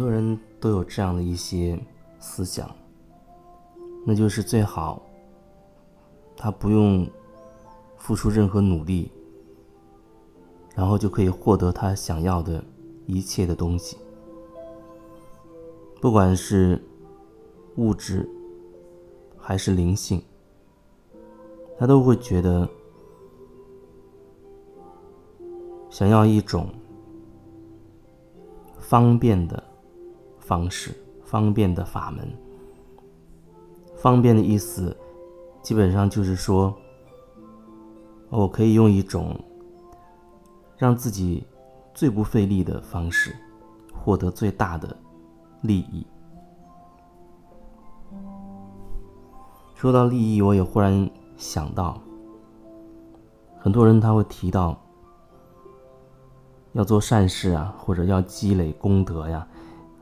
很多人都有这样的一些思想，那就是最好他不用付出任何努力，然后就可以获得他想要的一切的东西，不管是物质还是灵性，他都会觉得想要一种方便的。方式方便的法门，方便的意思，基本上就是说，我可以用一种让自己最不费力的方式，获得最大的利益。说到利益，我也忽然想到，很多人他会提到要做善事啊，或者要积累功德呀。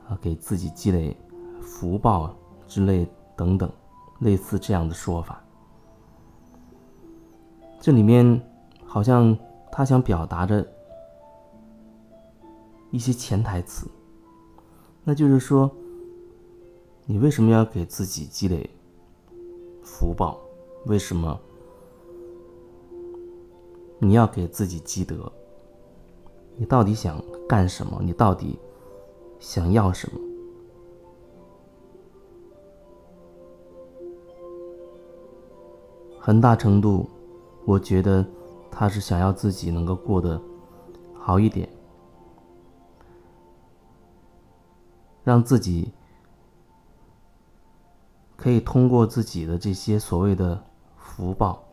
啊，给自己积累福报之类等等，类似这样的说法。这里面好像他想表达着一些潜台词，那就是说，你为什么要给自己积累福报？为什么你要给自己积德？你到底想干什么？你到底？想要什么？很大程度，我觉得他是想要自己能够过得好一点，让自己可以通过自己的这些所谓的福报，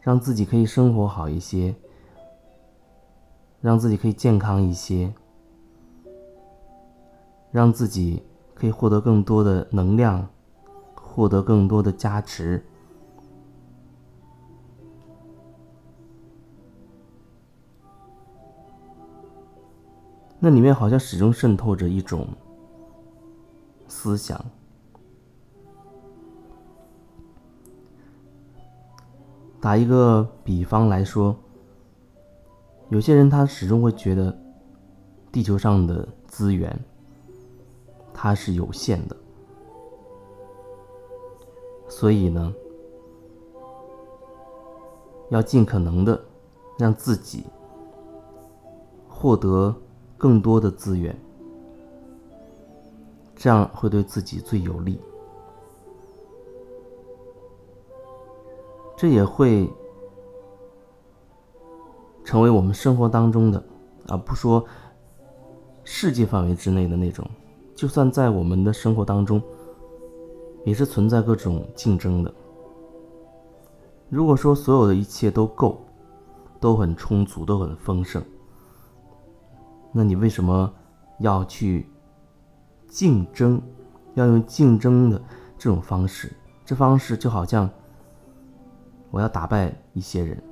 让自己可以生活好一些，让自己可以健康一些。让自己可以获得更多的能量，获得更多的加持。那里面好像始终渗透着一种思想。打一个比方来说，有些人他始终会觉得地球上的资源。它是有限的，所以呢，要尽可能的让自己获得更多的资源，这样会对自己最有利。这也会成为我们生活当中的，啊，不说世界范围之内的那种。就算在我们的生活当中，也是存在各种竞争的。如果说所有的一切都够，都很充足，都很丰盛，那你为什么要去竞争？要用竞争的这种方式？这方式就好像我要打败一些人，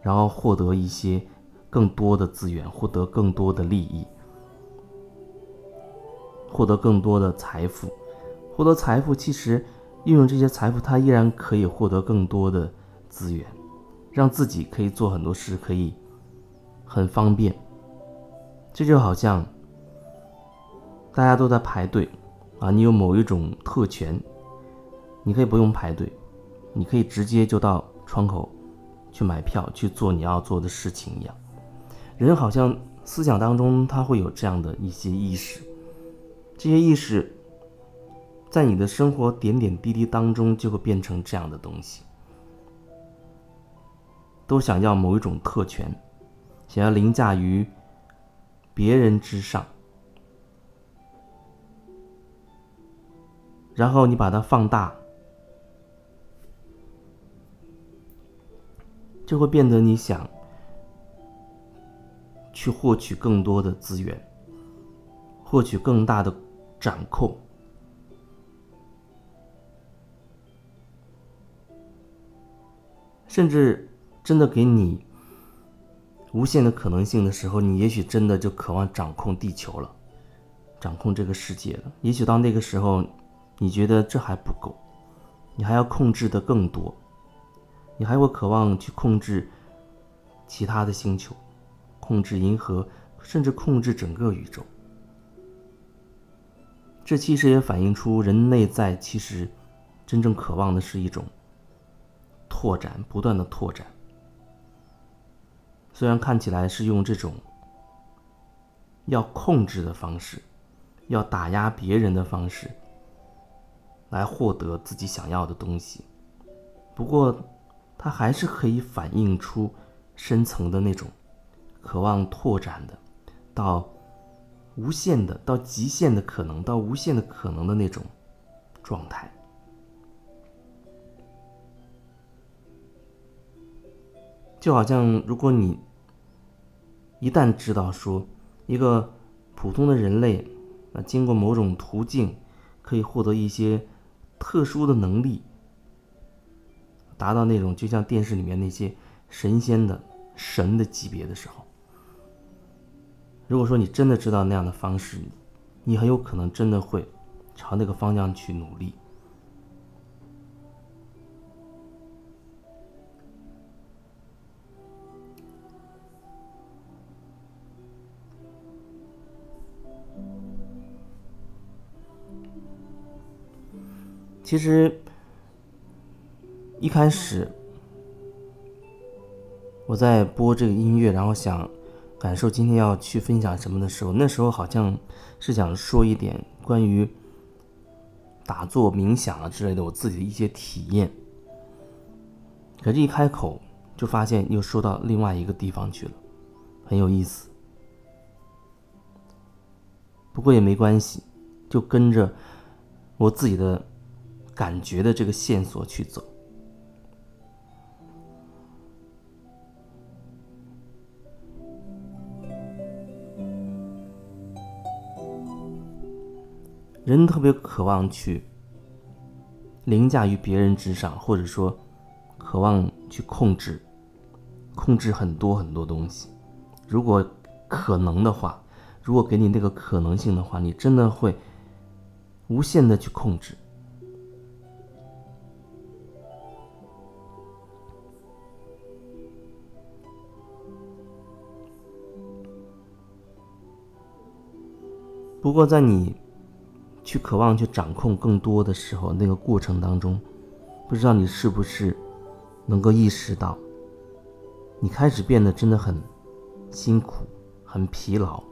然后获得一些更多的资源，获得更多的利益。获得更多的财富，获得财富，其实运用这些财富，他依然可以获得更多的资源，让自己可以做很多事，可以很方便。这就好像大家都在排队啊，你有某一种特权，你可以不用排队，你可以直接就到窗口去买票去做你要做的事情一样。人好像思想当中他会有这样的一些意识。这些意识，在你的生活点点滴滴当中，就会变成这样的东西。都想要某一种特权，想要凌驾于别人之上，然后你把它放大，就会变得你想去获取更多的资源，获取更大的。掌控，甚至真的给你无限的可能性的时候，你也许真的就渴望掌控地球了，掌控这个世界了。也许到那个时候，你觉得这还不够，你还要控制的更多，你还会渴望去控制其他的星球，控制银河，甚至控制整个宇宙。这其实也反映出人内在其实真正渴望的是一种拓展，不断的拓展。虽然看起来是用这种要控制的方式，要打压别人的方式来获得自己想要的东西，不过它还是可以反映出深层的那种渴望拓展的，到无限的、到极限的可能、到无限的可能的那种状态。就好像如果你一旦知道说一个普通的人类啊，经过某种途径可以获得一些特殊的能力，达到那种就像电视里面那些神仙的神的级别的时候，如果说你真的知道那样的方式，你很有可能真的会朝那个方向去努力。其实一开始我在播这个音乐，然后想感受今天要去分享什么的时候，那时候好像是想说一点关于打坐、冥想啊之类的我自己的一些体验。可是，一开口就发现又说到另外一个地方去了，很有意思。不过也没关系，就跟着我自己的。感觉的这个线索去走，人特别渴望去凌驾于别人之上，或者说渴望去控制，控制很多很多东西。如果可能的话，如果给你那个可能性的话，你真的会无限的去控制。不过，在你去渴望去掌控更多的时候，那个过程当中，不知道你是不是能够意识到，你开始变得真的很辛苦、很疲劳。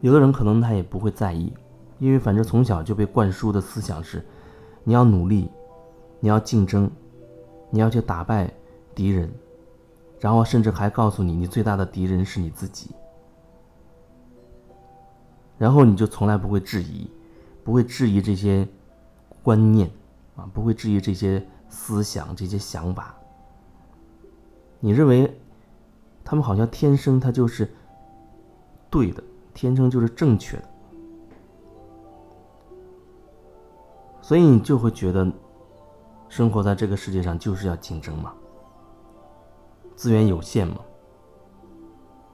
有的人可能他也不会在意，因为反正从小就被灌输的思想是：你要努力，你要竞争，你要去打败敌人，然后甚至还告诉你，你最大的敌人是你自己。然后你就从来不会质疑，不会质疑这些观念，啊，不会质疑这些思想、这些想法。你认为他们好像天生他就是对的，天生就是正确的，所以你就会觉得生活在这个世界上就是要竞争嘛，资源有限嘛，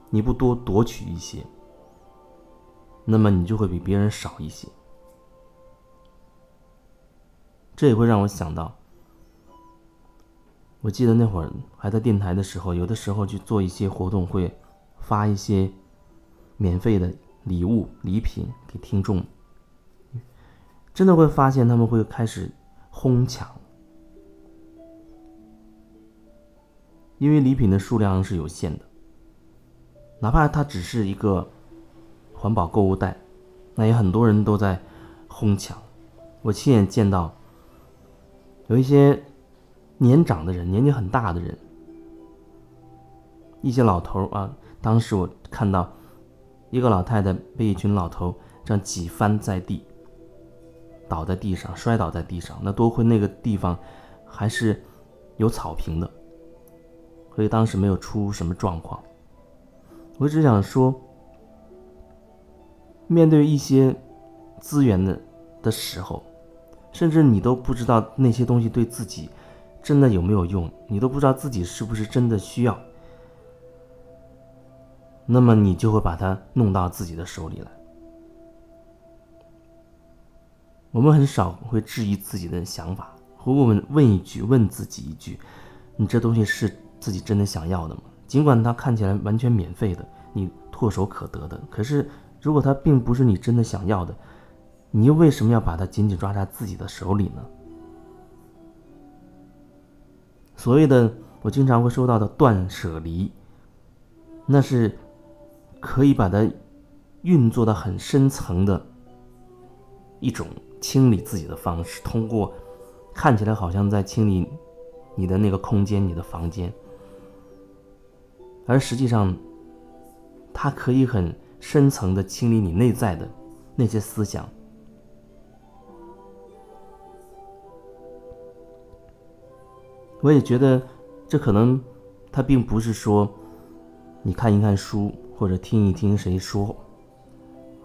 你不多夺取一些。那么你就会比别人少一些，这也会让我想到，我记得那会儿还在电台的时候，有的时候去做一些活动，会发一些免费的礼物礼品给听众，真的会发现他们会开始哄抢，因为礼品的数量是有限的，哪怕它只是一个。环保购物袋，那也很多人都在哄抢。我亲眼见到有一些年长的人，年纪很大的人，一些老头啊。当时我看到一个老太太被一群老头这样挤翻在地，倒在地上，摔倒在地上。那多亏那个地方还是有草坪的，所以当时没有出什么状况。我只想说。面对一些资源的的时候，甚至你都不知道那些东西对自己真的有没有用，你都不知道自己是不是真的需要，那么你就会把它弄到自己的手里来。我们很少会质疑自己的想法，会问问一句，问自己一句：你这东西是自己真的想要的吗？尽管它看起来完全免费的，你唾手可得的，可是。如果它并不是你真的想要的，你又为什么要把它紧紧抓在自己的手里呢？所谓的我经常会说到的断舍离，那是可以把它运作的很深层的一种清理自己的方式，通过看起来好像在清理你的那个空间、你的房间，而实际上它可以很深层的清理你内在的那些思想。我也觉得，这可能，他并不是说，你看一看书或者听一听谁说，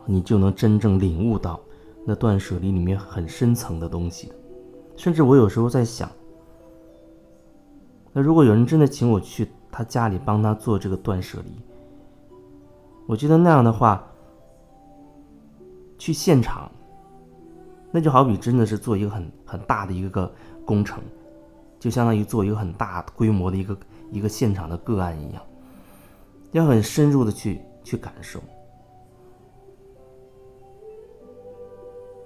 你就能真正领悟到那断舍离里面很深层的东西。甚至我有时候在想，那如果有人真的请我去他家里帮他做这个断舍离，我觉得那样的话，去现场，那就好比真的是做一个很很大的一个工程。就相当于做一个很大规模的一个一个现场的个案一样，要很深入的去去感受，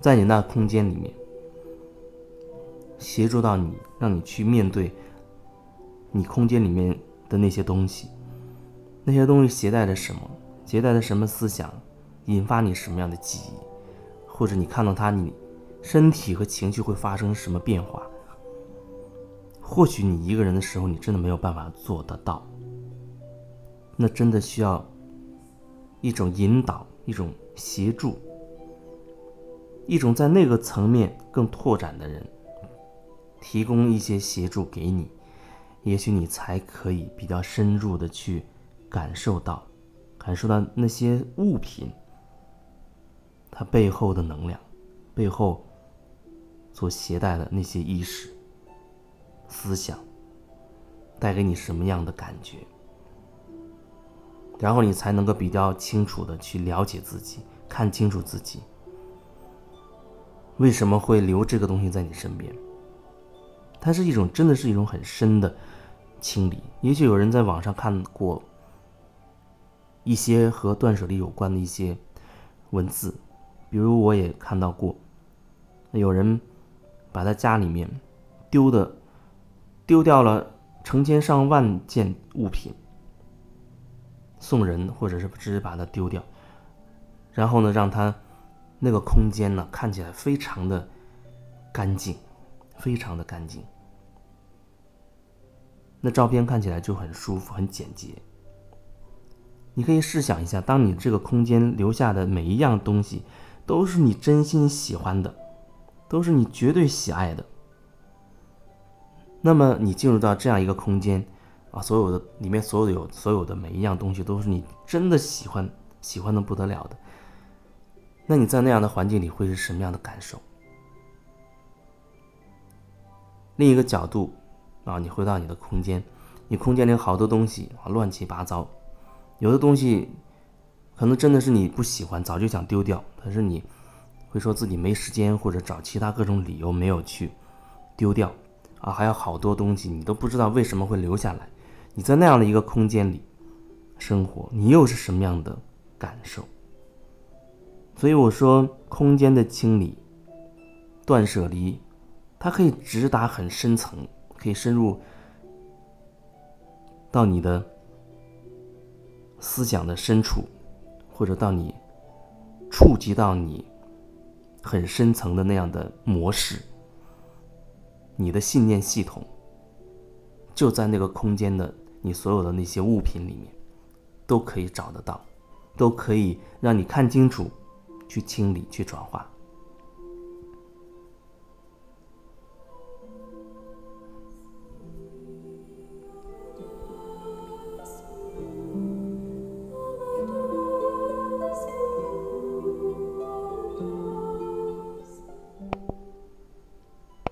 在你那空间里面，协助到你，让你去面对你空间里面的那些东西，那些东西携带着什么，携带的什么思想，引发你什么样的记忆，或者你看到它，你身体和情绪会发生什么变化。或许你一个人的时候，你真的没有办法做得到。那真的需要一种引导，一种协助，一种在那个层面更拓展的人，提供一些协助给你，也许你才可以比较深入的去感受到，感受到那些物品它背后的能量，背后所携带的那些意识。思想带给你什么样的感觉，然后你才能够比较清楚的去了解自己，看清楚自己为什么会留这个东西在你身边。它是一种，真的是一种很深的清理。也许有人在网上看过一些和断舍离有关的一些文字，比如我也看到过，有人把他家里面丢的。丢掉了成千上万件物品，送人或者是直接把它丢掉，然后呢，让它那个空间呢看起来非常的干净，非常的干净。那照片看起来就很舒服，很简洁。你可以试想一下，当你这个空间留下的每一样东西，都是你真心喜欢的，都是你绝对喜爱的。那么你进入到这样一个空间，啊，所有的里面所有的有所有的每一样东西都是你真的喜欢喜欢的不得了的。那你在那样的环境里会是什么样的感受？另一个角度，啊，你回到你的空间，你空间里好多东西啊乱七八糟，有的东西可能真的是你不喜欢，早就想丢掉，可是你会说自己没时间或者找其他各种理由没有去丢掉。啊，还有好多东西你都不知道为什么会留下来。你在那样的一个空间里生活，你又是什么样的感受？所以我说，空间的清理、断舍离，它可以直达很深层，可以深入到你的思想的深处，或者到你触及到你很深层的那样的模式。你的信念系统就在那个空间的你所有的那些物品里面，都可以找得到，都可以让你看清楚，去清理，去转化。